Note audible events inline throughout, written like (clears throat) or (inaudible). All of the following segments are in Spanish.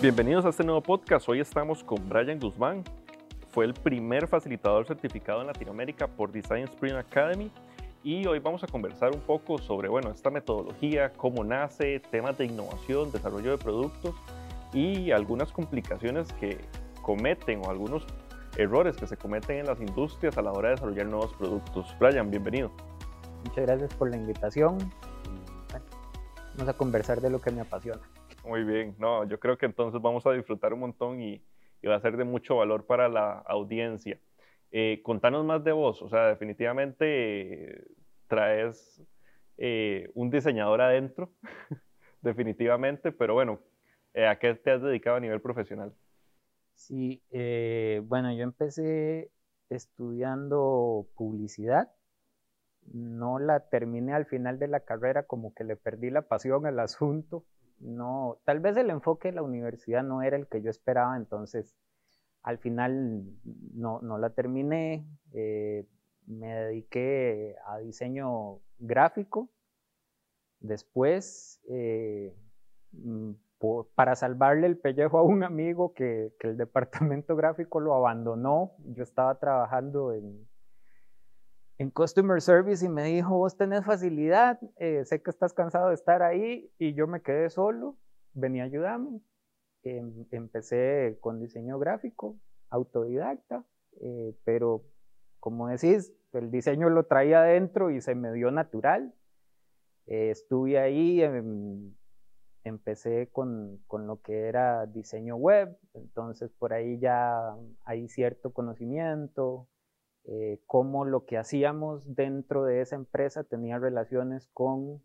Bienvenidos a este nuevo podcast. Hoy estamos con Brian Guzmán. Fue el primer facilitador certificado en Latinoamérica por Design Spring Academy y hoy vamos a conversar un poco sobre bueno, esta metodología, cómo nace, temas de innovación, desarrollo de productos y algunas complicaciones que cometen o algunos errores que se cometen en las industrias a la hora de desarrollar nuevos productos. Brian, bienvenido. Muchas gracias por la invitación. Vamos a conversar de lo que me apasiona. Muy bien, no, yo creo que entonces vamos a disfrutar un montón y, va a ser de mucho valor para la audiencia. Eh, contanos más de vos, o sea, definitivamente traes eh, un diseñador adentro, (laughs) definitivamente, pero bueno, eh, ¿a qué te has dedicado a nivel profesional? Sí, bueno, yo empecé estudiando publicidad, no la terminé al final de la carrera, como que le perdí la pasión al asunto. No, tal vez el enfoque de la universidad no era el que yo esperaba, entonces al final no, la terminé, eh, me dediqué a diseño gráfico, después eh, mm, para salvarle el pellejo a un amigo que, que el departamento gráfico lo abandonó, yo estaba trabajando en, en Customer Service y me dijo, vos tenés facilidad, eh, sé que estás cansado de estar ahí y yo me quedé solo, vení a ayudarme. Em, empecé con diseño gráfico, autodidacta, eh, pero como decís, el diseño lo traía adentro y se me dio natural. Eh, estuve ahí, em, empecé con, con, lo que era diseño web, entonces por ahí ya hay cierto conocimiento, eh, cómo lo que hacíamos dentro de esa empresa tenía relaciones con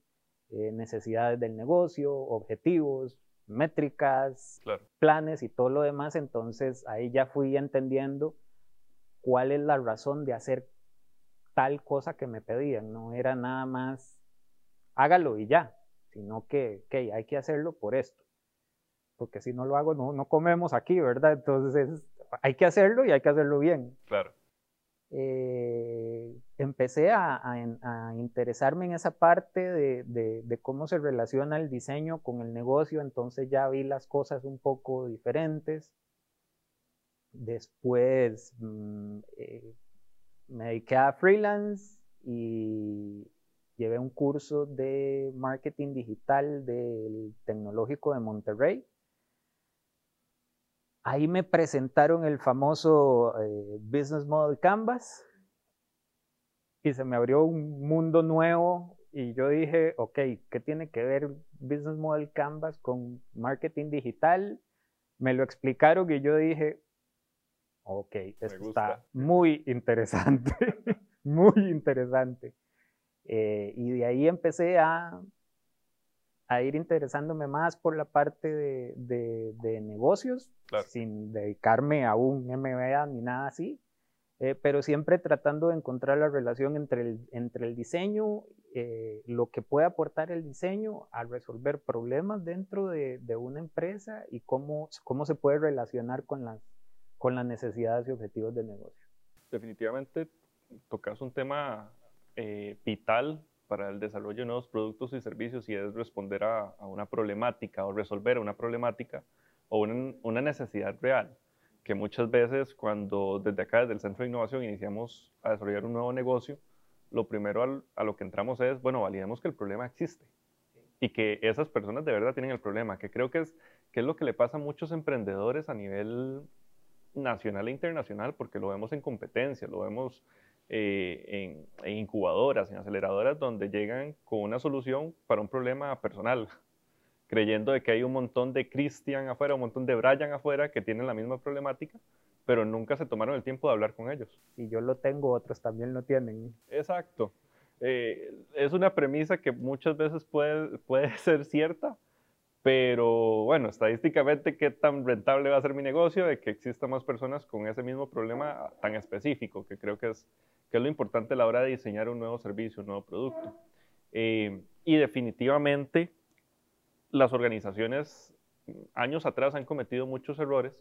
eh, necesidades del negocio, objetivos, métricas, planes y todo lo demás. Entonces ahí ya fui entendiendo cuál es la razón de hacer tal cosa que me pedían. No era nada más hágalo y ya, sino que hay que hacerlo por esto. Porque si no lo hago, no, no comemos aquí, ¿verdad? Entonces hay que hacerlo y hay que hacerlo bien. Claro. Eh, empecé a, interesarme en esa parte de, cómo se relaciona el diseño con el negocio, entonces ya vi las cosas un poco diferentes. Después mm, eh, me dediqué a freelance y llevé un curso de marketing digital del Tecnológico de Monterrey Ahí me presentaron el famoso eh, Business Model Canvas y se me abrió un mundo nuevo y yo dije, ok, ¿qué tiene que ver Business Model Canvas con marketing digital? Me lo explicaron y yo dije, ok, esto está muy interesante, (laughs) muy interesante. Eh, y de ahí empecé a a ir interesándome más por la parte de, negocios, sin dedicarme a un MBA ni nada así, eh, pero siempre tratando de encontrar la relación entre el, entre el diseño, eh, lo que puede aportar el diseño a resolver problemas dentro de, una empresa y cómo, cómo se puede relacionar con las, con las necesidades y objetivos del negocio. Definitivamente tocas un tema eh, vital para el desarrollo de nuevos productos y servicios y es responder a, una problemática o resolver una problemática o una, necesidad real, que muchas veces cuando desde acá, desde el Centro de Innovación, iniciamos a desarrollar un nuevo negocio, lo primero a lo que entramos es, bueno, validemos que el problema existe y que esas personas de verdad tienen el problema, que creo que es, que es lo que le pasa a muchos emprendedores a nivel nacional e internacional, porque lo vemos en competencia, lo vemos eh, en, incubadoras, en aceleradoras, donde llegan con una solución para un problema personal, (laughs) creyendo de que hay un montón de Christian afuera, un montón de Brian afuera que tienen la misma problemática, pero nunca se tomaron el tiempo de hablar con ellos. Si yo lo tengo, otros también lo tienen. Exacto. Eh, es una premisa que muchas veces puede, (laughs) puede ser cierta, pero bueno, estadísticamente, ¿qué tan rentable va a ser mi negocio de que existan más personas con ese mismo problema tan específico? Que creo que es, que es lo importante a la hora de diseñar un nuevo servicio, un nuevo producto. Eh, y definitivamente, las organizaciones años atrás han cometido muchos errores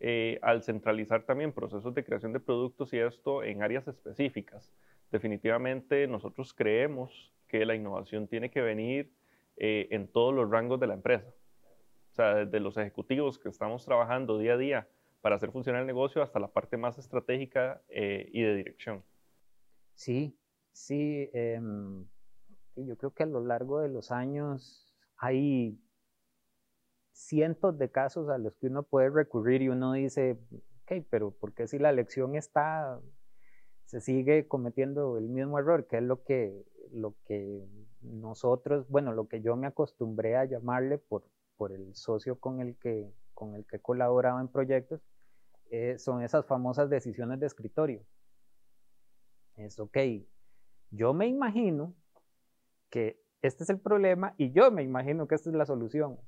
eh, al centralizar también procesos de creación de productos y esto en áreas específicas. Definitivamente nosotros creemos que la innovación tiene que venir eh, en todos los rangos de la empresa. O sea, desde los ejecutivos que estamos trabajando día a día para hacer funcionar el negocio hasta la parte más estratégica y de dirección. Sí, sí. Em, yo creo que a lo largo de los años hay cientos de casos a los que uno puede recurrir y uno dice, ok, pero ¿por qué si la lección está, se sigue cometiendo el mismo error? que es lo que, lo que nosotros, bueno, lo que yo me acostumbré a llamarle por, por el socio con el que, con el que he colaborado en proyectos, eh, son esas famosas decisiones de escritorio. Es, ok, yo me imagino que este es el problema y yo me imagino que esta es la solución.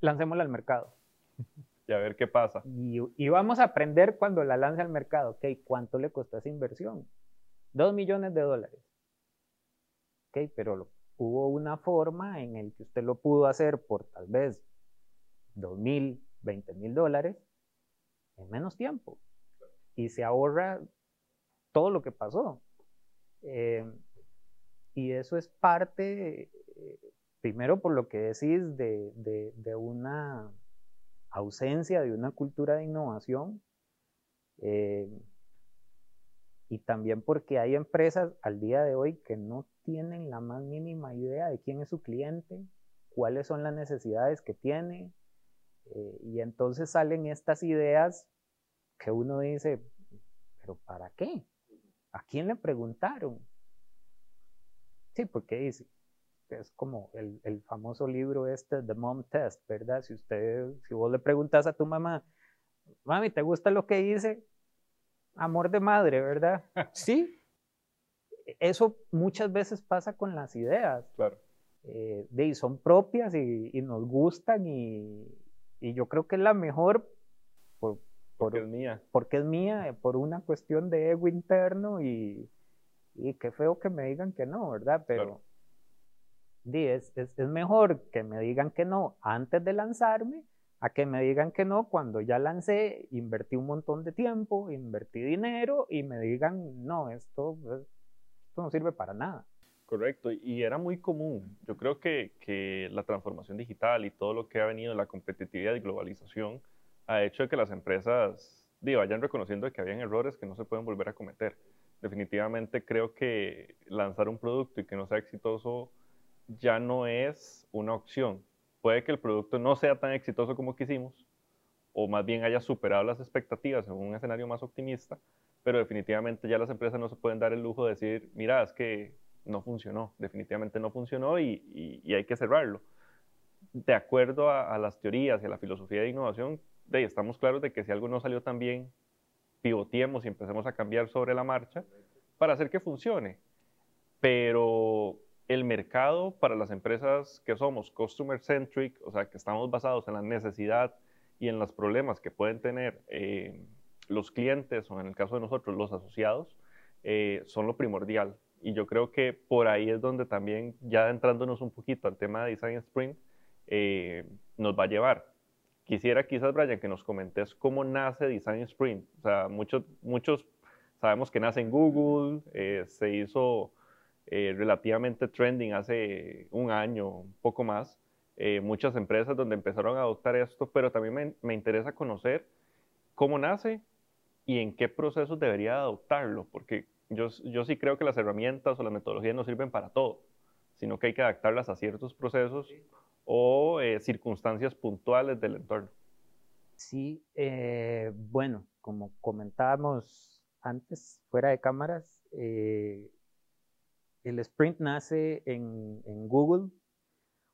Lancémosla al mercado. (laughs) Y a ver qué pasa. Y, vamos a aprender cuando la lance al mercado. Ok, ¿cuánto le costó esa inversión? Dos millones de dólares. Ok, pero hubo una forma en el que usted lo pudo hacer por tal vez dos mil, veinte mil dólares en menos tiempo. Y se ahorra todo lo que pasó. Eh, y eso es parte, eh, primero por lo que decís, de, de, una ausencia de una cultura de innovación. Eh, y también porque hay empresas al día de hoy que no tienen la más mínima idea de quién es su cliente, cuáles son las necesidades que tiene, y entonces salen estas ideas que uno dice, pero ¿para qué? ¿A quién le preguntaron? Sí, porque dice, es como el, el, famoso libro este, The Mom Test, ¿verdad? Si usted, si vos le preguntas a tu mamá, mami, ¿te gusta lo que hice? Amor de madre, ¿verdad? (laughs) sí. Eso muchas veces pasa con las ideas. Claro. Eh, de, son propias y, y nos gustan y, y, yo creo que es la mejor por, porque es mía. Porque es mía, por una cuestión de ego interno y, y qué feo que me digan que no, ¿verdad? Pero es, es, mejor que me digan que no antes de lanzarme a que me digan que no cuando ya lancé, invertí un montón de tiempo, invertí dinero y me digan, no, esto, esto no sirve para nada. Correcto, y era muy común. Yo creo que, que, la transformación digital y todo lo que ha venido, la competitividad y globalización, ha hecho que las empresas digo, vayan reconociendo que habían errores que no se pueden volver a cometer definitivamente creo que lanzar un producto y que no sea exitoso ya no es una opción. Puede que el producto no sea tan exitoso como quisimos, o más bien haya superado las expectativas en un escenario más optimista, pero definitivamente ya las empresas no se pueden dar el lujo de decir, mira, es que no funcionó, definitivamente no funcionó y, hay que cerrarlo. De acuerdo a, las teorías y a la filosofía de innovación, de, estamos claros de que si algo no salió tan bien, pivoteemos y empecemos a cambiar sobre la marcha para hacer que funcione. Pero el mercado para las empresas que somos customer centric, o sea, que estamos basados en la necesidad y en los problemas que pueden tener eh, los clientes o en el caso de nosotros los asociados, eh, son lo primordial. Y yo creo que por ahí es donde también, ya entrándonos un poquito al tema de Design Sprint, eh, nos va a llevar quisiera quizás, Brian, que nos comentes cómo nace Design Sprint. O sea, muchos, muchos sabemos que nace en Google, eh, se hizo eh, relativamente trending hace un año, un poco más. Eh, muchas empresas donde empezaron a adoptar esto, pero también me, me, interesa conocer cómo nace y en qué procesos debería adoptarlo, porque yo, yo sí creo que las herramientas o las metodologías no sirven para todo, sino que hay que adaptarlas a ciertos procesos o eh, circunstancias puntuales del entorno. Sí, eh, bueno, como comentábamos antes, fuera de cámaras, eh, el sprint nace en, Google.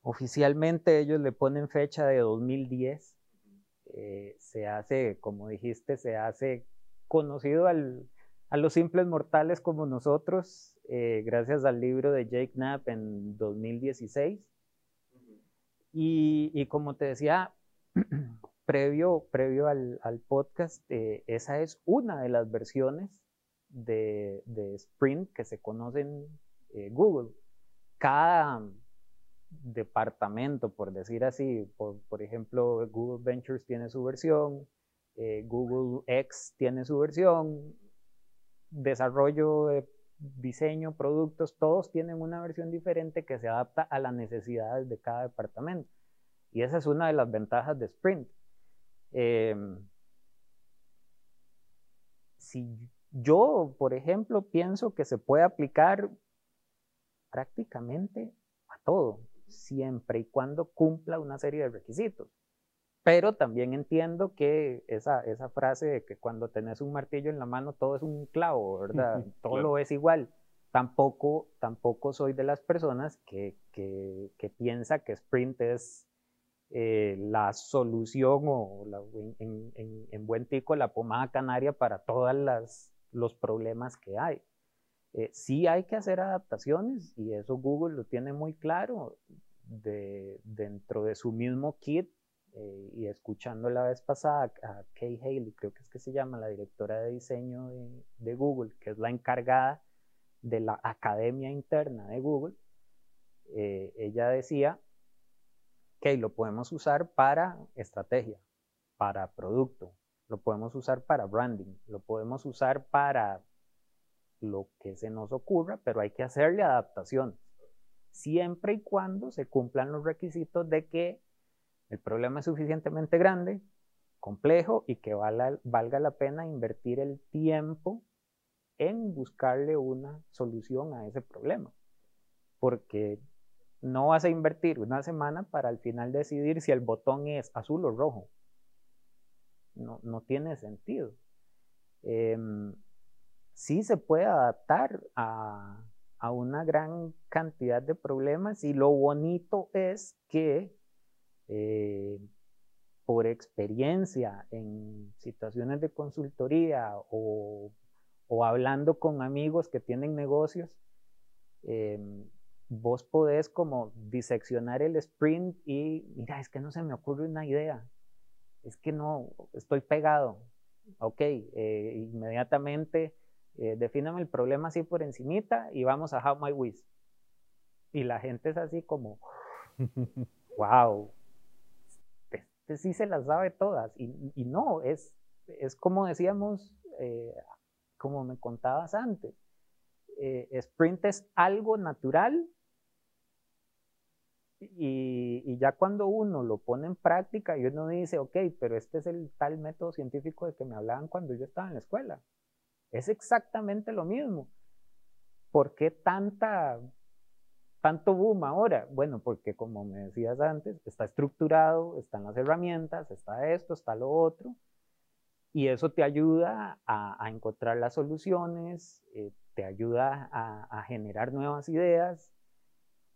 Oficialmente ellos le ponen fecha de 2010. se hace, como dijiste, se hace conocido a los simples mortales como nosotros, gracias al libro de Jake Knapp en 2016. Y, como te decía, (clears throat) previo, previo al, podcast, eh, esa es una de las versiones de, Sprint que se conocen en eh, Google. Cada departamento, por decir así, por, ejemplo, Google Ventures tiene su versión, eh, Google X tiene su versión, desarrollo de diseño, productos, todos tienen una versión diferente que se adapta a las necesidades de cada departamento. Y esa es una de las ventajas de Sprint. Em, si yo, por ejemplo, pienso que se puede aplicar prácticamente a todo, siempre y cuando cumpla una serie de requisitos. Pero también entiendo que esa, esa frase de que cuando tenés un martillo en la mano todo es un clavo, ¿verdad? (laughs) Todo lo es igual. Tampoco, tampoco soy de las personas que, que, que piensa que Sprint es eh, la solución o en, en, en, buen tico la pomada canaria para todos los problemas que hay. Eh, sí hay que hacer adaptaciones y eso Google lo tiene muy claro de, dentro de su mismo kit eh, y escuchando la vez pasada a Kay Haley, creo que es que se llama la directora de diseño de, de Google, que es la encargada de la academia interna de Google, ella decía que lo podemos usar para estrategia, para producto, lo podemos usar para branding, lo podemos usar para lo que se nos ocurra, pero hay que hacerle adaptación, siempre y cuando se cumplan los requisitos de que el problema es suficientemente grande, complejo y que valga, la pena invertir el tiempo en buscarle una solución a ese problema. Porque no vas a invertir una semana para al final decidir si el botón es azul o rojo. No, no tiene sentido. Em, sí se puede adaptar a, a, una gran cantidad de problemas y lo bonito es que eh, por experiencia en situaciones de consultoría o, o hablando con amigos que tienen negocios, em, vos podés como diseccionar el sprint y, mira, es que no se me ocurre una idea, es que no, estoy pegado, ok, eh, inmediatamente eh, defíname el problema así por encimita y vamos a How My Wish. Y la gente es así como, (laughs) wow, este sí se las sabe todas. Y, y no, es, es como decíamos, eh, como me contabas antes, eh, sprint es algo natural y, ya cuando uno lo pone en práctica y uno dice, ok, pero este es el tal método científico de que me hablaban cuando yo estaba en la escuela. Es exactamente lo mismo. ¿Por qué tanta, tanto boom ahora? Bueno, porque como me decías antes, está estructurado, están las herramientas, está esto, está lo otro. Y eso te ayuda a, encontrar las soluciones, eh, te ayuda a generar nuevas ideas,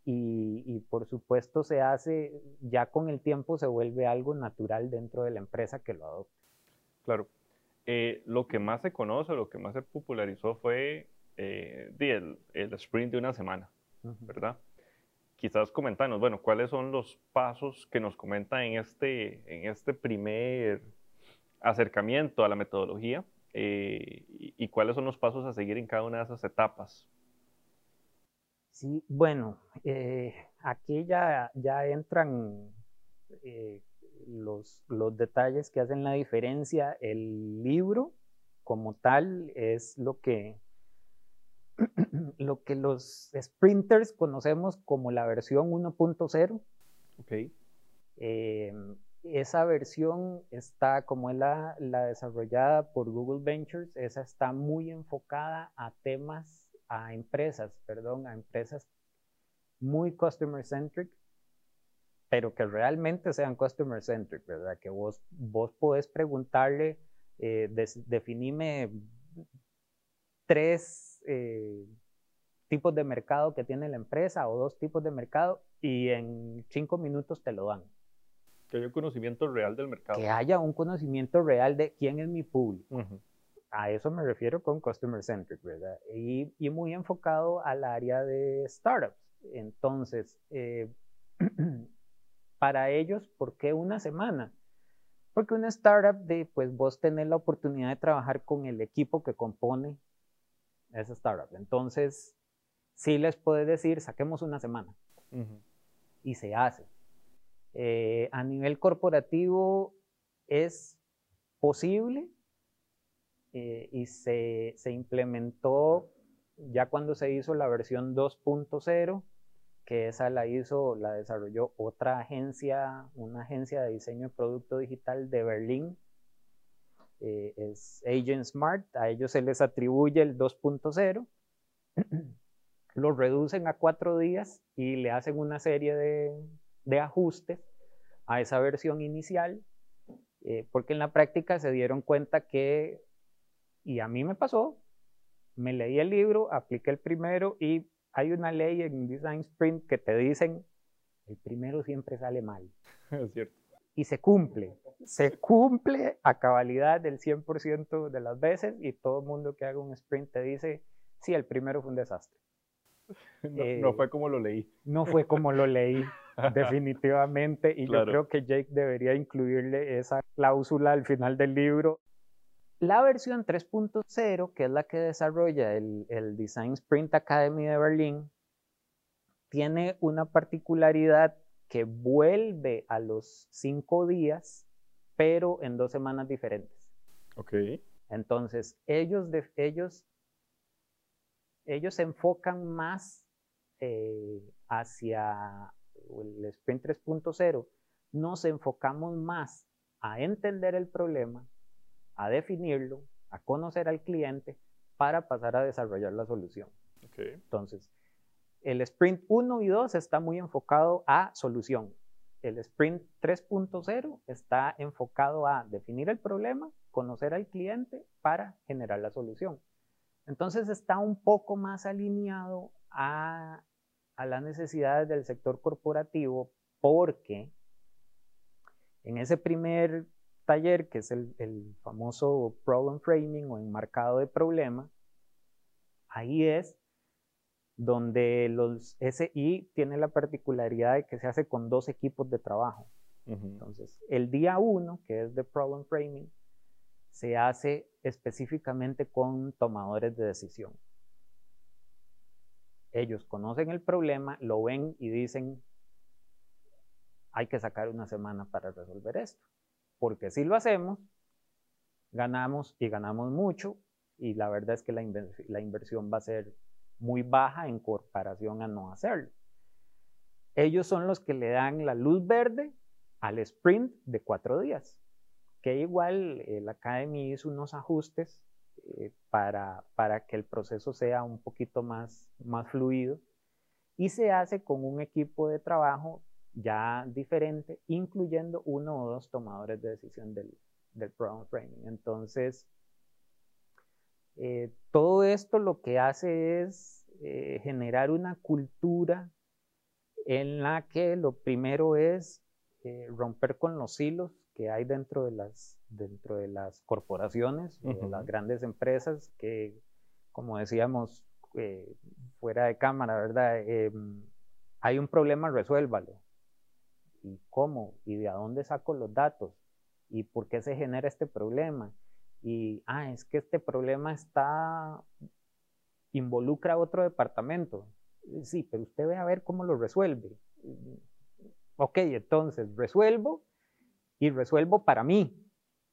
y, por supuesto se hace, ya con el tiempo se vuelve algo natural dentro de la empresa que lo adopta. Claro. Eh, lo que más se conoce, lo que más se popularizó fue eh, el, el, sprint de una semana, ¿verdad? Quizás comentarnos, bueno, cuáles son los pasos que nos comentan en este, en este primer acercamiento a la metodología eh, y, y cuáles son los pasos a seguir en cada una de esas etapas Sí, bueno, eh, aquí ya, ya entran eh, los, los, detalles que hacen la diferencia. El libro como tal es lo que, (clears throat) lo que los sprinters conocemos como la versión 1.0. Okay. Eh, esa versión está, como es la, la desarrollada por Google Ventures, esa está muy enfocada a temas a empresas, perdón, a empresas muy customer centric, pero que realmente sean customer centric, ¿verdad? Que vos, vos podés preguntarle, eh, definime tres eh, tipos de mercado que tiene la empresa o dos tipos de mercado y en cinco minutos te lo dan. Que haya un conocimiento real del mercado. Que haya un conocimiento real de quién es mi público a eso me refiero con customer centric, ¿verdad? Y, y muy enfocado al área de startups. Entonces, eh, (clears throat) para ellos, ¿por qué una semana? Porque una startup de, pues vos tenés la oportunidad de trabajar con el equipo que compone esa startup. Entonces, sí les puedes decir, saquemos una semana. Y se hace. Eh, a nivel corporativo es posible, eh, y se, se, implementó ya cuando se hizo la versión 2.0, que esa la hizo, la desarrolló otra agencia, una agencia de diseño de producto digital de Berlín, eh, es Agent Smart, a ellos se les atribuye el 2.0, (clears throat) lo reducen a cuatro días y le hacen una serie de, de ajustes a esa versión inicial, eh, porque en la práctica se dieron cuenta que, y a mí me pasó, me leí el libro, apliqué el primero y hay una ley en Design Sprint que te dicen, el primero siempre sale mal. (laughs) Es cierto. Y se cumple, se cumple a cabalidad del 100% de las veces y todo el mundo que haga un sprint te dice, sí, el primero fue un desastre. (laughs) No, no fue como lo leí. No fue como lo leí, (laughs) definitivamente. Y yo creo que Jake debería incluirle esa cláusula al final del libro. La versión 3.0, que es la que desarrolla el, el, Design Sprint Academy de Berlín, tiene una particularidad que vuelve a los cinco días, pero en dos semanas diferentes. Ok. Entonces, ellos, de, ellos, ellos se enfocan más eh, hacia el Sprint 3.0, nos enfocamos más a entender el problema, a definirlo, a conocer al cliente para pasar a desarrollar la solución. Entonces, el sprint 1 y 2 está muy enfocado a solución. El sprint 3.0 está enfocado a definir el problema, conocer al cliente para generar la solución. Entonces está un poco más alineado a las necesidades del sector corporativo porque en ese primer taller, que es el, famoso problem framing o enmarcado de problema, ahí es donde los SI tiene la particularidad de que se hace con dos equipos de trabajo. Entonces, el día uno, que es de problem framing, se hace específicamente con tomadores de decisión ellos conocen el problema, lo ven y dicen, hay que sacar una semana para resolver esto. Porque si lo hacemos, ganamos y ganamos mucho y la verdad es que la, inversión va a ser muy baja en comparación a no hacerlo. Ellos son los que le dan la luz verde al sprint de cuatro días, que igual el Academy hizo unos ajustes eh, para, para, que el proceso sea un poquito más, más fluido y se hace con un equipo de trabajo ya diferente, incluyendo uno o dos tomadores de decisión del, del program framing. Entonces, eh, todo esto lo que hace es eh, generar una cultura en la que lo primero es romper con los hilos que hay dentro de las, dentro de las corporaciones, de las grandes empresas, que, como decíamos eh, fuera de cámara, ¿verdad? Em, hay un problema, resuélvalo. ¿Y cómo? ¿Y de dónde saco los datos? ¿Y por qué se genera este problema? Y, ah, es que este problema está, involucra a otro departamento. Sí, pero usted ve a ver cómo lo resuelve. Ok, entonces resuelvo y resuelvo para mí,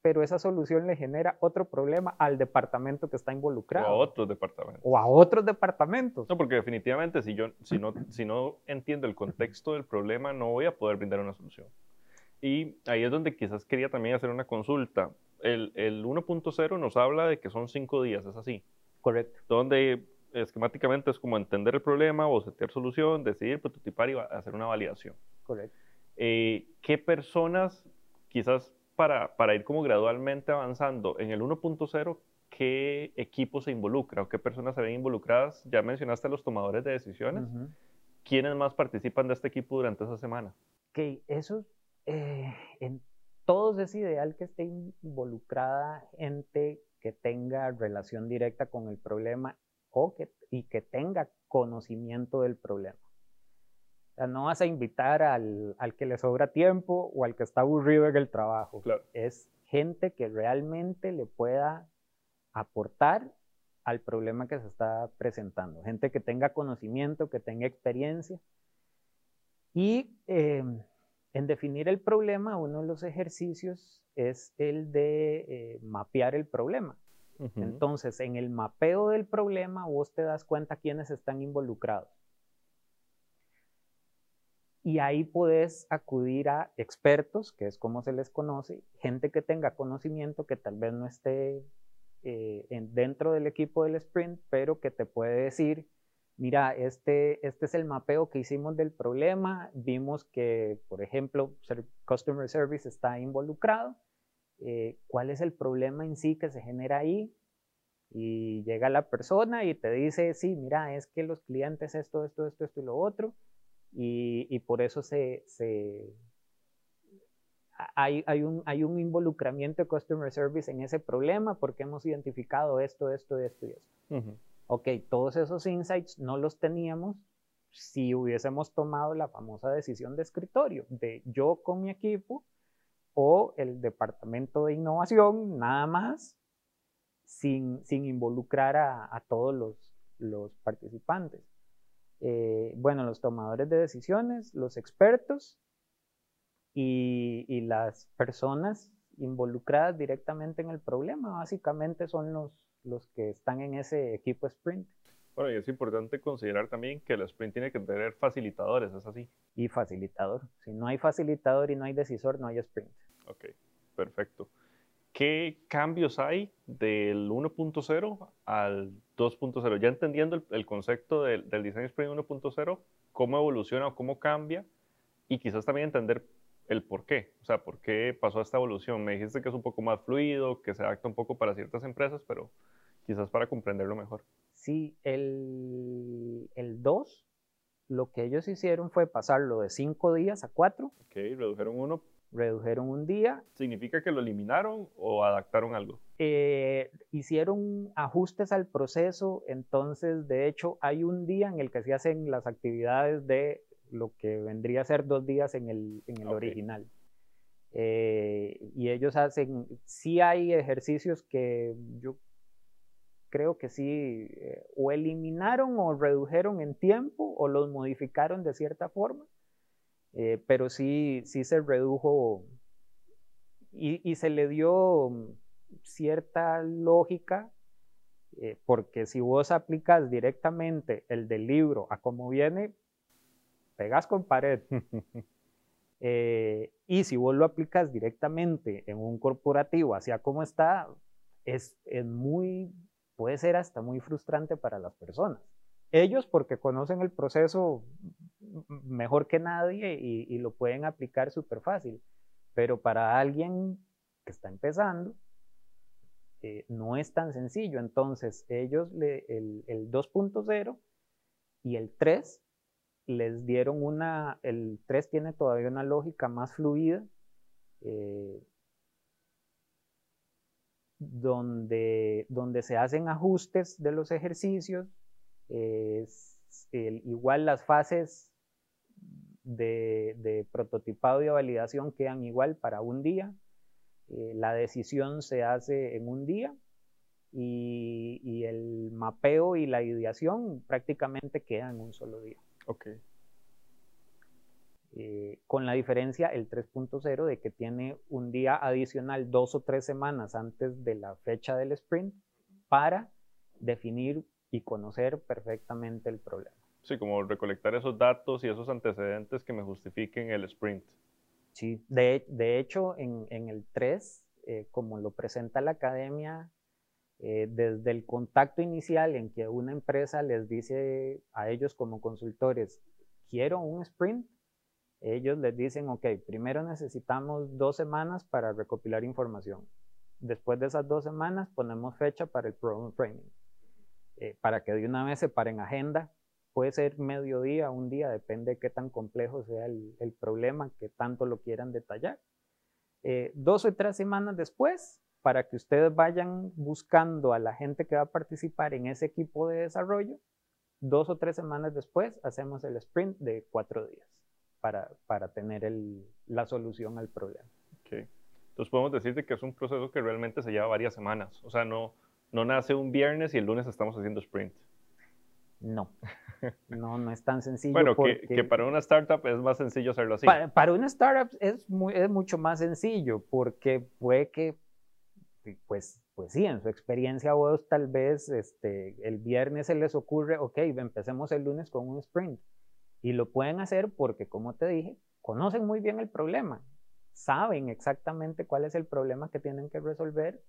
pero esa solución le genera otro problema al departamento que está involucrado. O a otros departamentos. O a otros departamentos. No, porque definitivamente si yo si no, si no entiendo el contexto del problema, no voy a poder brindar una solución. Y ahí es donde quizás quería también hacer una consulta. El, el 1.0 nos habla de que son cinco días, ¿es así? Correcto. Donde esquemáticamente es como entender el problema, o setear solución, decidir, prototipar y hacer una validación. Correcto. Eh, ¿Qué personas quizás para, para ir como gradualmente avanzando, en el 1.0, ¿qué equipo se involucra o qué personas se ven involucradas? Ya mencionaste a los tomadores de decisiones. ¿Quiénes más participan de este equipo durante esa semana? Que eso, eh, en todos es ideal que esté involucrada gente que tenga relación directa con el problema o que, y que tenga conocimiento del problema no vas a invitar al, que le sobra tiempo o al que está aburrido en el trabajo. Es gente que realmente le pueda aportar al problema que se está presentando. Gente que tenga conocimiento, que tenga experiencia. Y eh, en definir el problema, uno de los ejercicios es el de eh, mapear el problema. Entonces, en el mapeo del problema, vos te das cuenta quiénes están involucrados y ahí puedes acudir a expertos, que es como se les conoce, gente que tenga conocimiento que tal vez no esté eh, dentro del equipo del sprint, pero que te puede decir, mira, este, este es el mapeo que hicimos del problema, vimos que, por ejemplo, Customer Service está involucrado, eh, cuál es el problema en sí que se genera ahí, y llega la persona y te dice, sí, mira, es que los clientes esto, esto, esto, esto y lo otro, y, por eso se, hay, hay, un, hay un involucramiento de Customer Service en ese problema porque hemos identificado esto, esto, esto y esto. Ok, todos esos insights no los teníamos si hubiésemos tomado la famosa decisión de escritorio, de yo con mi equipo o el departamento de innovación, nada más, sin, sin involucrar a, todos los, los participantes. Eh, bueno, los tomadores de decisiones, los expertos y, y, las personas involucradas directamente en el problema, básicamente son los, los que están en ese equipo sprint. Bueno, y es importante considerar también que el sprint tiene que tener facilitadores, ¿es así? Y facilitador. Si no hay facilitador y no hay decisor, no hay sprint. Ok, perfecto. ¿Qué cambios hay del 1.0 al 2.0? Ya entendiendo el, concepto del, del Design Sprint 1.0, cómo evoluciona o cómo cambia, y quizás también entender el por qué, o sea, por qué pasó esta evolución. Me dijiste que es un poco más fluido, que se adapta un poco para ciertas empresas, pero quizás para comprenderlo mejor. Sí, el, el 2, lo que ellos hicieron fue pasarlo de 5 días a 4. Ok, redujeron uno redujeron un día. ¿Significa que lo eliminaron o adaptaron algo? Eh, hicieron ajustes al proceso, entonces de hecho hay un día en el que se hacen las actividades de lo que vendría a ser dos días en el, en el original. Eh, y ellos hacen, sí hay ejercicios que yo creo que sí, eh, o eliminaron o redujeron en tiempo o los modificaron de cierta forma eh, pero sí, sí se redujo y, se le dio cierta lógica, porque si vos aplicas directamente el del libro a cómo viene, pegas con pared. (laughs) Eh, y si vos lo aplicas directamente en un corporativo, hacia cómo está, es, es muy, puede ser hasta muy frustrante para las personas. Ellos porque conocen el proceso mejor que nadie y, lo pueden aplicar súper fácil. Pero para alguien que está empezando, eh, no es tan sencillo. Entonces, ellos, le, el, 2.0 y el 3 les dieron una, el 3 tiene todavía una lógica más fluida, eh, donde, donde se hacen ajustes de los ejercicios, igual las fases de, prototipado y de validación quedan igual para un día. Eh, la decisión se hace en un día y, el mapeo y la ideación prácticamente quedan en un solo día. Ok. Eh, con la diferencia el 3.0 de que tiene un día adicional dos o tres semanas antes de la fecha del sprint para definir y conocer perfectamente el problema. Sí, como recolectar esos datos y esos antecedentes que me justifiquen el sprint. Sí, de, de hecho, en, en, el 3, eh, como lo presenta la academia, eh, desde el contacto inicial en que una empresa les dice a ellos como consultores, quiero un sprint, ellos les dicen, ok, primero necesitamos dos semanas para recopilar información. Después de esas dos semanas ponemos fecha para el problem framing, eh, para que de una vez se paren agenda puede ser mediodía, un día, depende de qué tan complejo sea el, problema, que tanto lo quieran detallar. Eh, dos o tres semanas después, para que ustedes vayan buscando a la gente que va a participar en ese equipo de desarrollo, dos o tres semanas después hacemos el sprint de cuatro días para, para tener el, la solución al problema. Okay. Entonces podemos decirte que es un proceso que realmente se lleva varias semanas, o sea, no, no nace un viernes y el lunes estamos haciendo sprint. No, (laughs) no, no es tan sencillo. bueno, que, para una startup es más sencillo hacerlo así. Para, una startup es, muy, es mucho más sencillo porque puede que, pues, pues sí, en su experiencia vos tal vez este, el viernes se les ocurre, ok, empecemos el lunes con un sprint. Y lo pueden hacer porque, como te dije, conocen muy bien el problema, saben exactamente cuál es el problema que tienen que resolver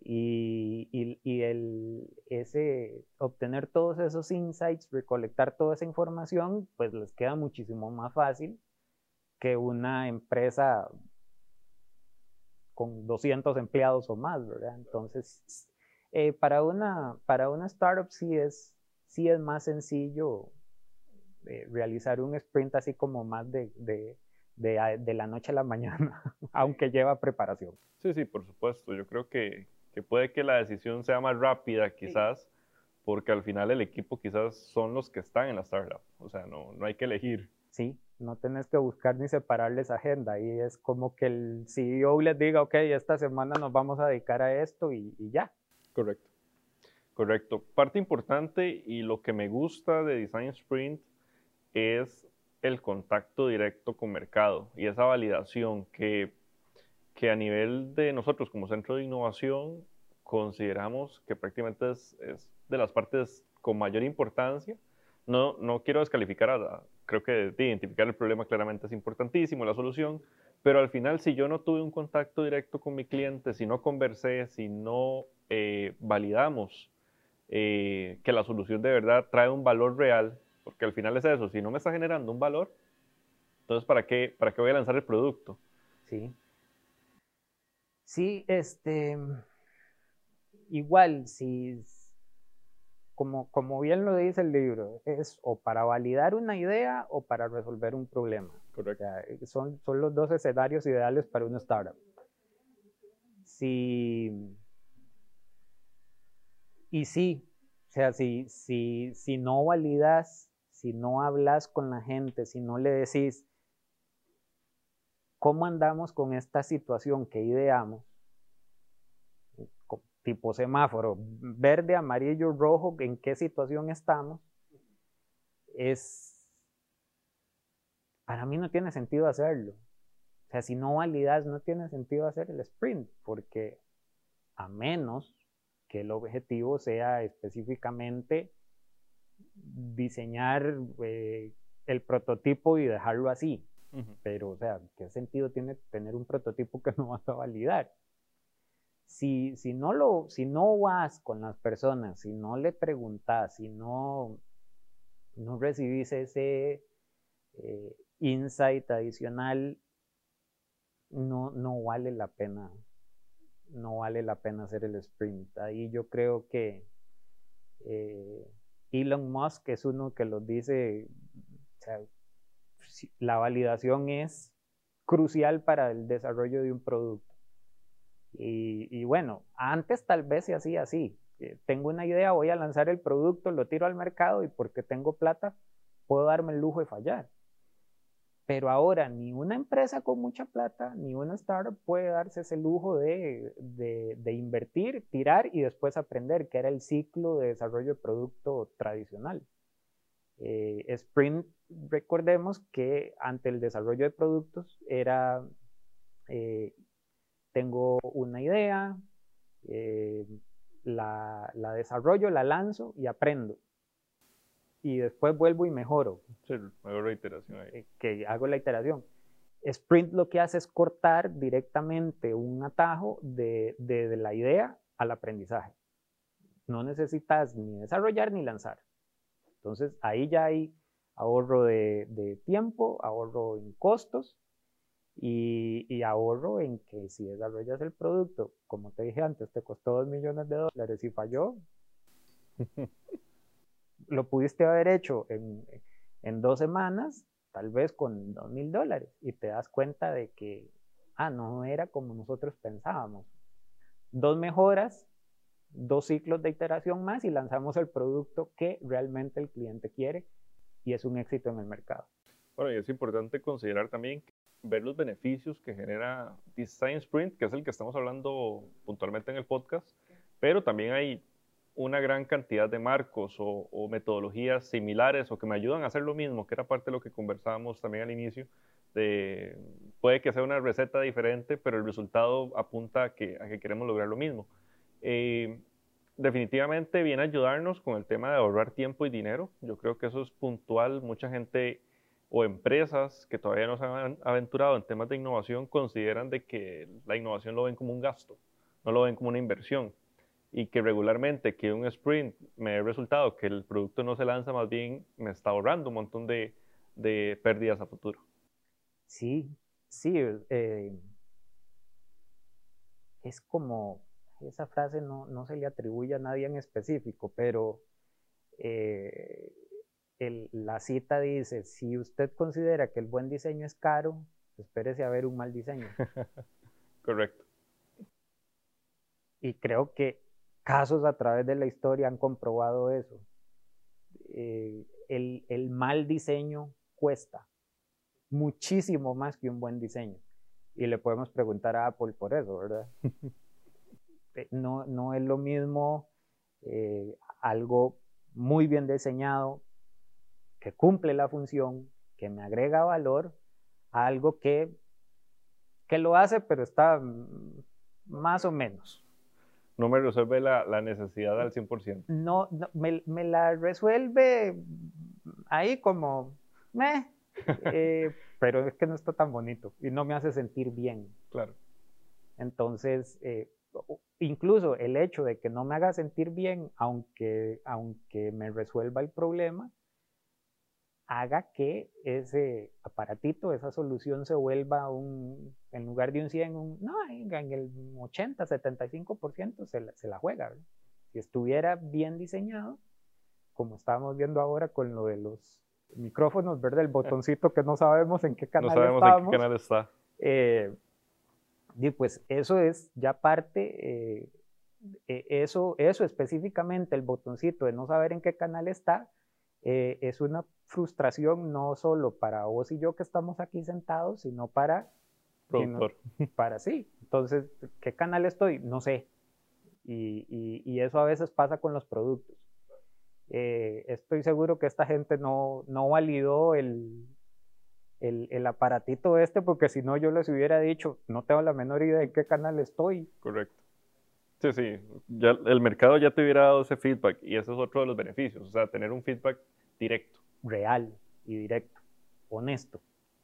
y, y, el, ese, obtener todos esos insights, recolectar toda esa información, pues les queda muchísimo más fácil que una empresa con 200 empleados o más, ¿verdad? Entonces, eh, para, una, para una startup sí es, sí es más sencillo eh, realizar un sprint así como más de, de, de, de, la noche a la (laughs) mañana, aunque lleva preparación. Sí, sí, por supuesto. Yo creo que, que puede que la decisión sea más rápida quizás, porque al final el equipo quizás son los que están en la startup. O sea, no, no hay que elegir. Sí, no tenés que buscar ni separarles agenda. Y es como que el CEO les diga, ok, esta semana nos vamos a dedicar a esto y, ya. Correcto. Correcto. Parte importante y lo que me gusta de Design Sprint es el contacto directo con mercado y esa validación que, que a nivel de nosotros como centro de innovación consideramos que prácticamente es, es de las partes con mayor importancia. No, no quiero descalificar a, creo que identificar el problema claramente es importantísimo, la solución, pero al final si yo no tuve un contacto directo con mi cliente, si no conversé, si no eh, validamos eh, que la solución de verdad trae un valor real, porque al final es eso, si no me está generando un valor, entonces ¿para qué, para qué voy a lanzar el producto? Sí. Sí, este, igual, si, como, como bien lo dice el libro, es o para validar una idea o para resolver un problema. Correcto. son, son los dos escenarios ideales para una startup. Si y sí, o sea, si, si, si no validas, si no hablas con la gente, si no le decís cómo andamos con esta situación que ideamos, tipo semáforo, verde, amarillo, rojo, en qué situación estamos, es, para mí no tiene sentido hacerlo. O sea, si no validas, no tiene sentido hacer el sprint, porque a menos que el objetivo sea específicamente diseñar eh, el prototipo y dejarlo así. Pero, o sea, ¿qué sentido tiene tener un prototipo que (laughs) no vas a validar? Si, si, no lo, si no vas con las personas, si no le preguntas, si no, no recibís ese eh, insight adicional, no, no vale la pena no vale la pena hacer el sprint. Ahí yo creo que eh, Elon Musk es uno que lo dice, la validación es crucial para el desarrollo de un producto. Y, bueno, antes tal vez se hacía así. Eh, tengo una idea, voy a lanzar el producto, lo tiro al mercado y porque tengo plata, puedo darme el lujo de fallar. Pero ahora ni una empresa con mucha plata, ni una startup puede darse ese lujo de, de, invertir, tirar y después aprender, que era el ciclo de desarrollo de producto tradicional. Eh, Sprint, recordemos que ante el desarrollo de productos era, eh, tengo una idea, eh, la, la desarrollo, la lanzo y aprendo y después vuelvo y mejoro. Sí, hago la iteración ahí. Eh, que hago la iteración. Sprint lo que hace es cortar directamente un atajo de, de, la idea al aprendizaje. No necesitas ni desarrollar ni lanzar. Entonces ahí ya hay ahorro de, de tiempo, ahorro en costos y, y, ahorro en que si desarrollas el producto, como te dije antes, te costó 2 millones de dólares y falló, (laughs) lo pudiste haber hecho en, en dos semanas, tal vez con dos mil dólares, y te das cuenta de que, ah, no era como nosotros pensábamos. Dos mejoras, dos ciclos de iteración más y lanzamos el producto que realmente el cliente quiere y es un éxito en el mercado. Bueno, y es importante considerar también ver los beneficios que genera Design Sprint, que es el que estamos hablando puntualmente en el podcast, pero también hay una gran cantidad de marcos o, metodologías similares o que me ayudan a hacer lo mismo, que era parte de lo que conversábamos también al inicio, de, puede que sea una receta diferente, pero el resultado apunta a que, queremos lograr lo mismo. Eh, definitivamente viene a ayudarnos con el tema de ahorrar tiempo y dinero. Yo creo que eso es puntual. Mucha gente o empresas que todavía no se han aventurado en temas de innovación consideran de que la innovación lo ven como un gasto, no lo ven como una inversión y que regularmente que un sprint me dé resultado que el producto no se lanza, más bien me está ahorrando un montón de, de pérdidas a futuro. Sí, sí. Eh, es como, esa frase no, no, se le atribuye a nadie en específico, pero eh, la cita dice, si usted considera que el buen diseño es caro, espérese a ver un mal diseño. (laughs) Correcto. Y creo que casos a través de la historia han comprobado eso. Eh, el, el mal diseño cuesta muchísimo más que un buen diseño. Y le podemos preguntar a Apple por eso, ¿verdad? (laughs) Eh, no, no es lo mismo eh, algo muy bien diseñado, que cumple la función, que me agrega valor, a algo que, que lo hace, pero está mm, más o menos. No me resuelve la, la necesidad al 100%. No, no me, me, la resuelve ahí como, me, (laughs) eh, pero es que no está tan bonito y no me hace sentir bien. Claro. Entonces, eh, incluso el hecho de que no me haga sentir bien, aunque, aunque me resuelva el problema, haga que ese aparatito, esa solución se vuelva un, en lugar de un 100, un, no, en el 80, 75% se la, se la juega. Si estuviera bien diseñado, como estábamos viendo ahora con lo de los micrófonos, ¿verdad? El botoncito que no sabemos en qué canal No sabemos en qué canal está. Eh, y pues eso es ya parte, eh, eso, eso específicamente, el botoncito de no saber en qué canal está, eh, es una frustración no solo para vos y yo que estamos aquí sentados, sino para... Productor. (laughs) para sí. Entonces, ¿qué canal estoy? No sé. Y, y, y eso a veces pasa con los productos. Eh, estoy seguro que esta gente no, no validó el, el, el, aparatito este, porque si no yo les hubiera dicho, no tengo la menor idea de qué canal estoy. Correcto. Sí, sí, ya, el mercado ya te hubiera dado ese feedback y ese es otro de los beneficios, o sea, tener un feedback directo. Real y directo, honesto.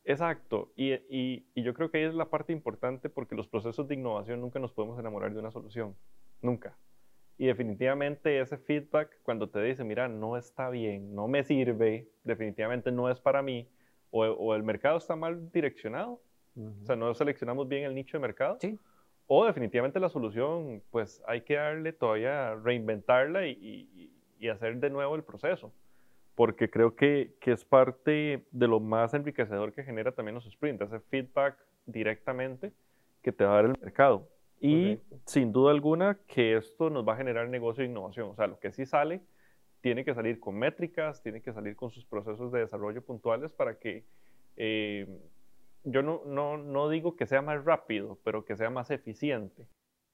Exacto, y, y, y yo creo que ahí es la parte importante porque los procesos de innovación nunca nos podemos enamorar de una solución, nunca. Y definitivamente ese feedback, cuando te dice, mira, no está bien, no me sirve, definitivamente no es para mí, o, o el mercado está mal direccionado, uh -huh. o sea, no seleccionamos bien el nicho de mercado, sí. o definitivamente la solución, pues hay que darle todavía, reinventarla y, y, y hacer de nuevo el proceso, porque creo que, que, es parte de lo más enriquecedor que genera también los sprints, ese feedback directamente que te va a dar el mercado. Y Correcto. sin duda alguna que esto nos va a generar negocio e innovación. O sea, lo que sí sale tiene que salir con métricas, tiene que salir con sus procesos de desarrollo puntuales para que eh, yo no, no, no, digo que sea más rápido, pero que sea más eficiente.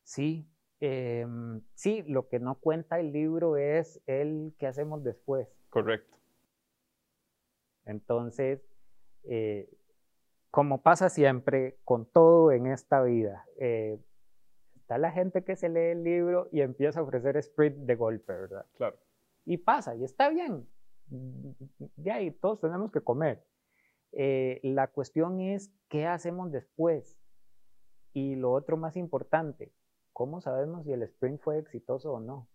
Sí, eh, sí, lo que no cuenta el libro es el que hacemos después. Correcto. Entonces, eh, como pasa siempre con todo en esta vida, eh, está la gente que se lee el libro y empieza a ofrecer sprint de golpe, ¿verdad? Claro. Y pasa, y está bien. Ya ahí todos tenemos que comer. Eh, la cuestión es qué hacemos después. Y lo otro más importante, ¿cómo sabemos si el sprint fue exitoso o no?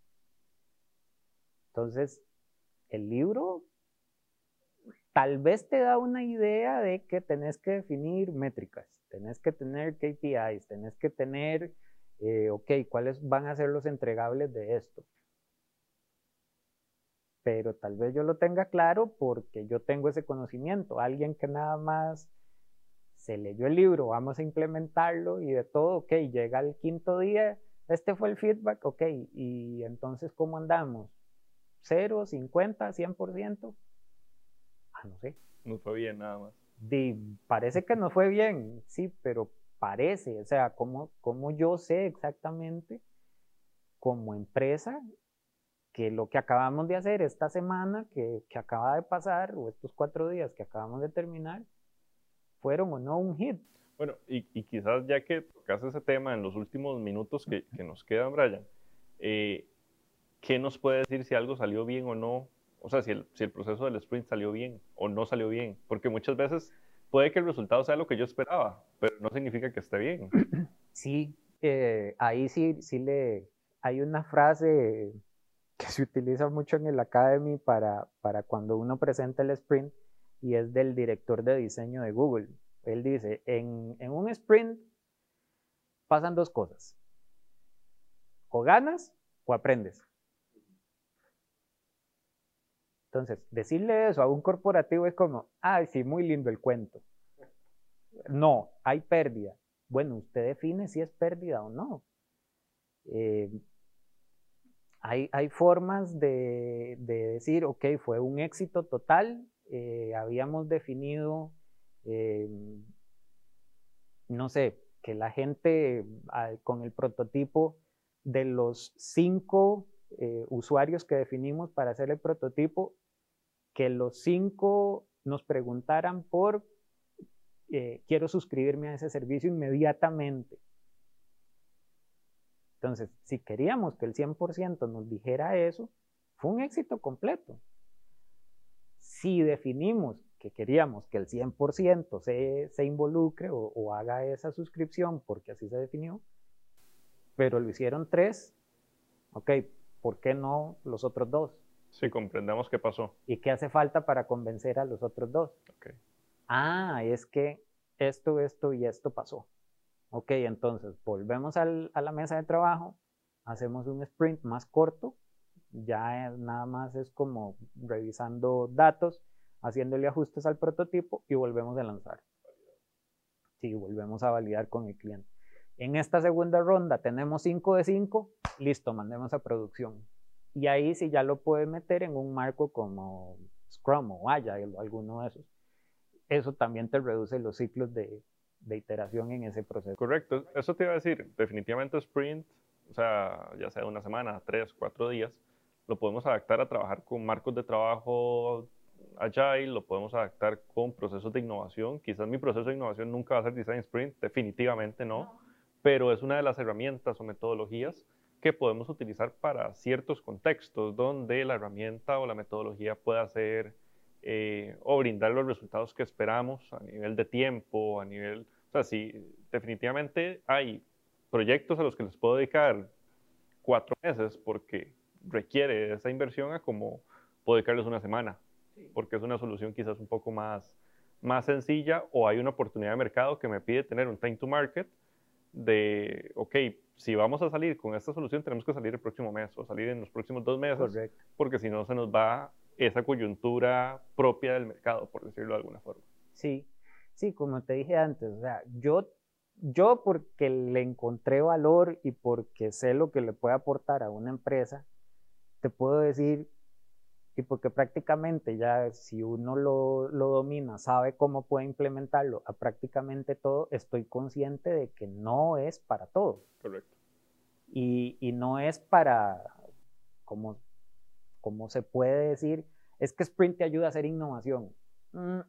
Entonces, el libro tal vez te da una idea de que tenés que definir métricas, tenés que tener KPIs, tenés que tener eh, ok, ¿cuáles van a ser los entregables de esto? Pero tal vez yo lo tenga claro porque yo tengo ese conocimiento. Alguien que nada más se leyó el libro, vamos a implementarlo y de todo, ok, llega el quinto día, este fue el feedback, ok, y entonces ¿cómo andamos? ¿Cero, 50, 100%? Ah, no sé. No fue bien nada más. De, parece que no fue bien, sí, pero parece, o sea, como, como yo sé exactamente como empresa que lo que acabamos de hacer esta semana, que, que, acaba de pasar, o estos cuatro días que acabamos de terminar, fueron o no un hit. Bueno, y, y quizás ya que tocas ese tema en los últimos minutos que, que nos quedan, Brian, eh, ¿qué nos puede decir si algo salió bien o no? O sea, si el, si el proceso del sprint salió bien o no salió bien. Porque muchas veces puede que el resultado sea lo que yo esperaba, pero no significa que esté bien. (clears throat) Sí, eh, ahí sí, sí le... Hay una frase que se utiliza mucho en el Academy para, para cuando uno presenta el sprint y es del director de diseño de Google. Él dice, en, en un sprint pasan dos cosas. O ganas o aprendes. Entonces, decirle eso a un corporativo es como, ay, sí, muy lindo el cuento. No, hay pérdida. Bueno, usted define si es pérdida o no. Eh, hay, hay, formas de, decir, ok, fue un éxito total, eh, habíamos definido, eh, no sé, que la gente con el prototipo de los cinco usuarios que definimos para hacer el prototipo, que los cinco nos preguntaran por eh, quiero suscribirme a ese servicio inmediatamente. Entonces, si queríamos que el 100% nos dijera eso, fue un éxito completo. Si definimos que queríamos que el 100% se, se involucre o, o haga esa suscripción porque así se definió, pero lo hicieron tres, ok, ¿por qué no los otros dos? Sí, comprendemos qué pasó. ¿Y qué hace falta para convencer a los otros dos? Ah, es que esto, esto y esto pasó. Ok, entonces volvemos al, a la mesa de trabajo, hacemos un sprint más corto, ya nada más es como revisando datos, haciéndole ajustes al prototipo y volvemos a lanzar. Sí, volvemos a validar con el cliente. En esta segunda ronda tenemos 5 de 5, listo, mandemos a producción. Y ahí sí ya lo puede meter en un marco como Scrum o Agile o alguno de esos. Eso también te reduce los ciclos de, de iteración en ese proceso. Correcto, eso te iba a decir, definitivamente sprint, o sea, ya sea una semana, tres, cuatro días, lo podemos adaptar a trabajar con marcos de trabajo agile, lo podemos adaptar con procesos de innovación. Quizás mi proceso de innovación nunca va a ser design sprint, definitivamente no, pero es una de las herramientas o metodologías que podemos utilizar para ciertos contextos donde la herramienta o la metodología pueda ser eh, o brindar los resultados que esperamos a nivel de tiempo, a nivel, o sea, sí, definitivamente hay proyectos a los que les puedo dedicar cuatro meses porque requiere esa inversión a como puedo dedicarles una semana, porque es una solución quizás un poco más, más sencilla o hay una oportunidad de mercado que me pide tener un time to market de, ok, si vamos a salir con esta solución, tenemos que salir el próximo mes o salir en los próximos dos meses, porque si no se nos va esa coyuntura propia del mercado, por decirlo de alguna forma. Sí, sí, como te dije antes, o sea, yo, yo porque le encontré valor y porque sé lo que le puede aportar a una empresa, te puedo decir y porque prácticamente ya si uno lo, lo, domina, sabe cómo puede implementarlo a prácticamente todo, estoy consciente de que no es para todo. Correcto. Y, y no es para, como, como se puede decir, es que Sprint te ayuda a hacer innovación. Mm,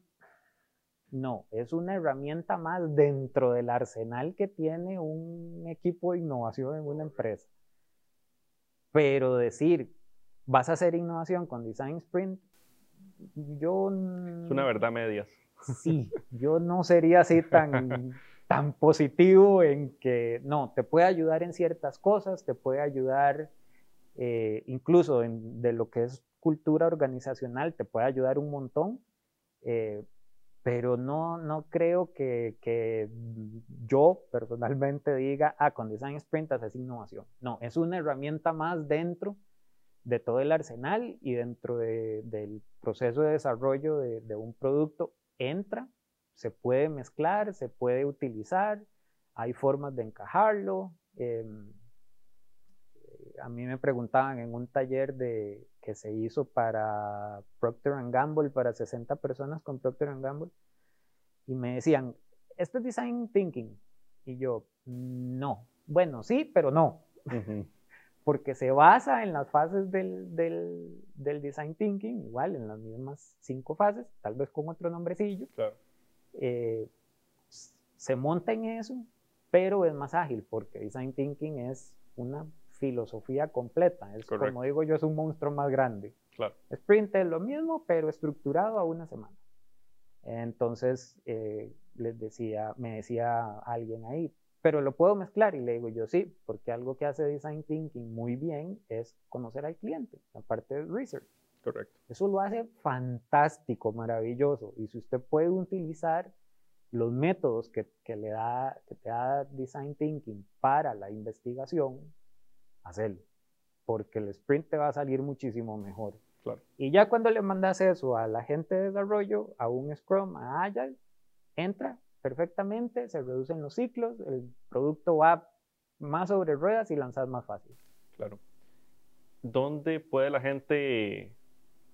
no, es una herramienta más dentro del arsenal que tiene un equipo de innovación en una empresa. Pero decir, vas a hacer innovación con Design Sprint, yo... Es una verdad medias. Sí, yo no sería así tan, (laughs) tan positivo en que, no, te puede ayudar en ciertas cosas, te puede ayudar eh, incluso en, de lo que es cultura organizacional, te puede ayudar un montón, eh, pero no, no creo que, que, yo personalmente diga, ah, con Design Sprint haces innovación. No, es una herramienta más dentro de todo el arsenal y dentro del proceso de desarrollo de, un producto entra, se puede mezclar, se puede utilizar, hay formas de encajarlo. Em, a mí me preguntaban en un taller de, que se hizo para Procter Gamble, para 60 personas con Procter Gamble, y me decían, ¿esto es design thinking? Y yo, no. Bueno, sí, pero no porque se basa en las fases del, del, del, design thinking, igual en las mismas cinco fases, tal vez con otro nombrecillo. Eh, se monta en eso, pero es más ágil, porque design thinking es una filosofía completa. Es como digo yo, es un monstruo más grande. Claro. Sprint es lo mismo, pero estructurado a una semana. Entonces, eh, les decía, me decía alguien ahí, pero lo puedo mezclar y le digo yo sí, porque algo que hace Design Thinking muy bien es conocer al cliente, aparte de research. Correcto. Eso lo hace fantástico, maravilloso. Y si usted puede utilizar los métodos que, que, le da, que te da Design Thinking para la investigación, hacerlo. Porque el sprint te va a salir muchísimo mejor. Claro. Y ya cuando le mandas eso a la gente de desarrollo, a un Scrum, a Agile, entra perfectamente, se reducen los ciclos, el producto va más sobre ruedas y lanzar más fácil. Claro. ¿Dónde puede la gente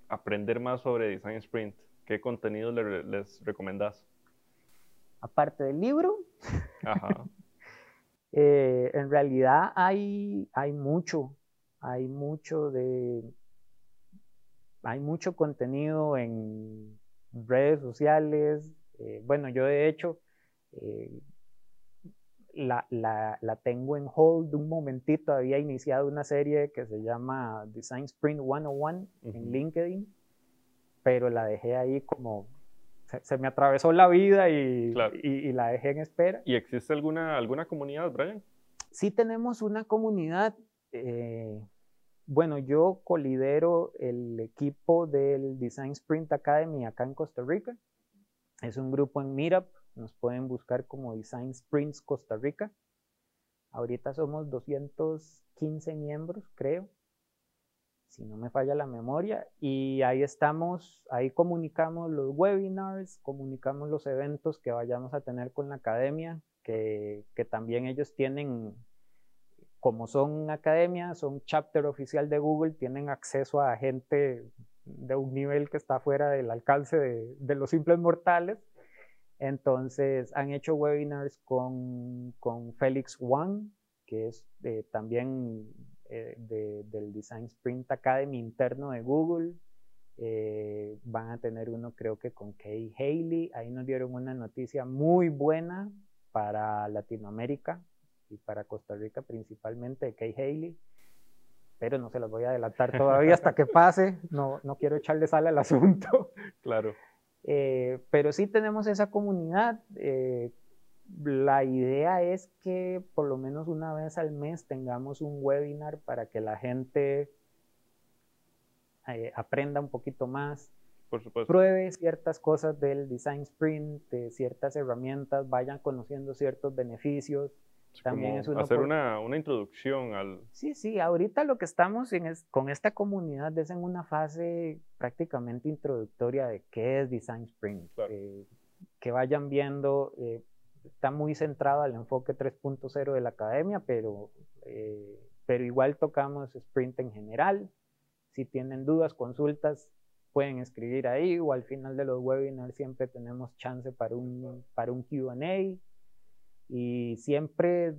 aprender más sobre Design Sprint? ¿Qué contenido les recomendás? Aparte del libro, (laughs) eh, en realidad hay, hay mucho, hay mucho de, hay mucho contenido en redes sociales, eh, bueno, yo de hecho eh, la, tengo en hold un momentito. Había iniciado una serie que se llama Design Sprint 101 en LinkedIn, pero la dejé ahí como. Se, me atravesó la vida y, y, la dejé en espera. ¿Y existe alguna, alguna comunidad, Brian? Sí, tenemos una comunidad. Eh, bueno, yo colidero el equipo del Design Sprint Academy acá en Costa Rica. Es un grupo en Meetup, nos pueden buscar como Design Sprints Costa Rica. Ahorita somos 215 miembros, creo, si no me falla la memoria. Y ahí estamos, ahí comunicamos los webinars, comunicamos los eventos que vayamos a tener con la academia, que, que también ellos tienen, como son academia, son chapter oficial de Google, tienen acceso a gente de un nivel que está fuera del alcance de, los simples mortales. Entonces han hecho webinars con, con Félix Wang, que es eh, también eh, del Design Sprint Academy interno de Google. Eh, van a tener uno creo que con Kay Haley. Ahí nos dieron una noticia muy buena para Latinoamérica y para Costa Rica principalmente Kay Haley pero no se las voy a adelantar todavía hasta que pase, no, no quiero echarle sal al asunto. (laughs) Claro. Eh, pero sí tenemos esa comunidad. Eh, la idea es que por lo menos una vez al mes tengamos un webinar para que la gente eh, aprenda un poquito más. Por supuesto. Pruebe ciertas cosas del design sprint, de ciertas herramientas, vayan conociendo ciertos beneficios también es hacer una, una, introducción al... Sí, sí, ahorita lo que estamos en es, con esta comunidad es en una fase prácticamente introductoria de qué es Design Sprint. Eh, que vayan viendo, eh, está muy centrado al enfoque 3.0 de la academia, pero, eh, pero igual tocamos Sprint en general. Si tienen dudas, consultas, pueden escribir ahí o al final de los webinars siempre tenemos chance para un, para un QA y siempre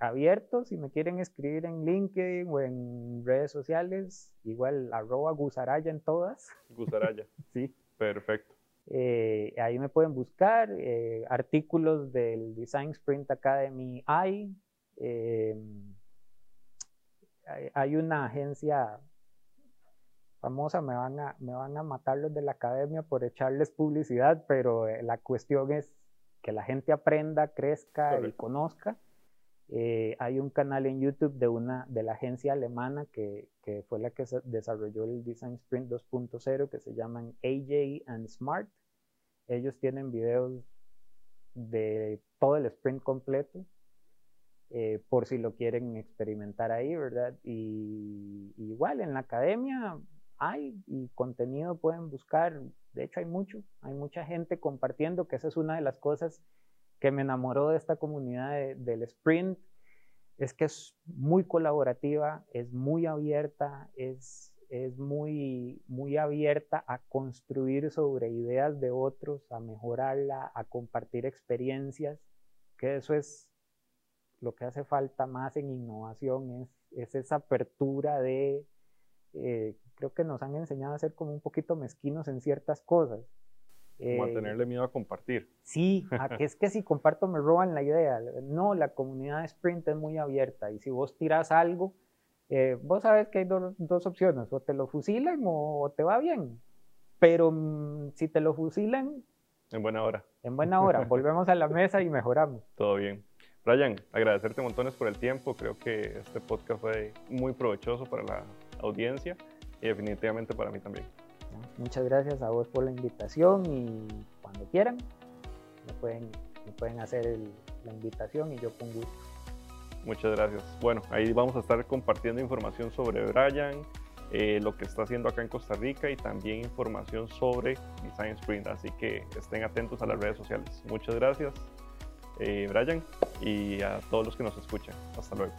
abierto, si me quieren escribir en LinkedIn o en redes sociales, igual arroba gusaraya en todas. (laughs) Gusaraya. sí. Perfecto. Eh, ahí me pueden buscar eh, artículos del Design Sprint Academy hay. Eh, hay una agencia famosa, me van, a, me van a matar los de la academia por echarles publicidad, pero la cuestión es que la gente aprenda, crezca y conozca. Eh, hay un canal en YouTube de, una, de la agencia alemana que, que fue la que desarrolló el Design Sprint 2.0 que se llaman AJ and Smart. Ellos tienen videos de todo el sprint completo eh, por si lo quieren experimentar ahí, ¿verdad? Y, igual en la academia hay y contenido pueden buscar. De hecho, hay mucho, hay mucha gente compartiendo, que esa es una de las cosas que me enamoró de esta comunidad del sprint, es que es muy colaborativa, es muy abierta, es, es muy, muy abierta a construir sobre ideas de otros, a mejorarla, a compartir experiencias, que eso es lo que hace falta más en innovación, es, es esa apertura de eh, creo que nos han enseñado a ser como un poquito mezquinos en ciertas cosas. Como a tenerle miedo a compartir. Sí, a (laughs) que es que si comparto me roban la idea. No, la comunidad de Sprint es muy abierta y si vos tiras algo, eh, vos sabes que hay dos opciones, o te lo fusilan o te va bien. Pero mm, si te lo fusilan... En buena hora. En buena hora, (laughs) volvemos a la mesa y mejoramos. Todo bien. Brian, agradecerte montones por el tiempo. Creo que este podcast fue muy provechoso para la audiencia y definitivamente para mí también. Muchas gracias a vos por la invitación y cuando quieran me pueden, me pueden hacer la invitación y yo con gusto. Muchas gracias. Bueno, ahí vamos a estar compartiendo información sobre Brian, eh, lo que está haciendo acá en Costa Rica y también información sobre Design Sprint. Así que estén atentos a las redes sociales. Muchas gracias, eh, Brian, y a todos los que nos escuchan. Hasta luego.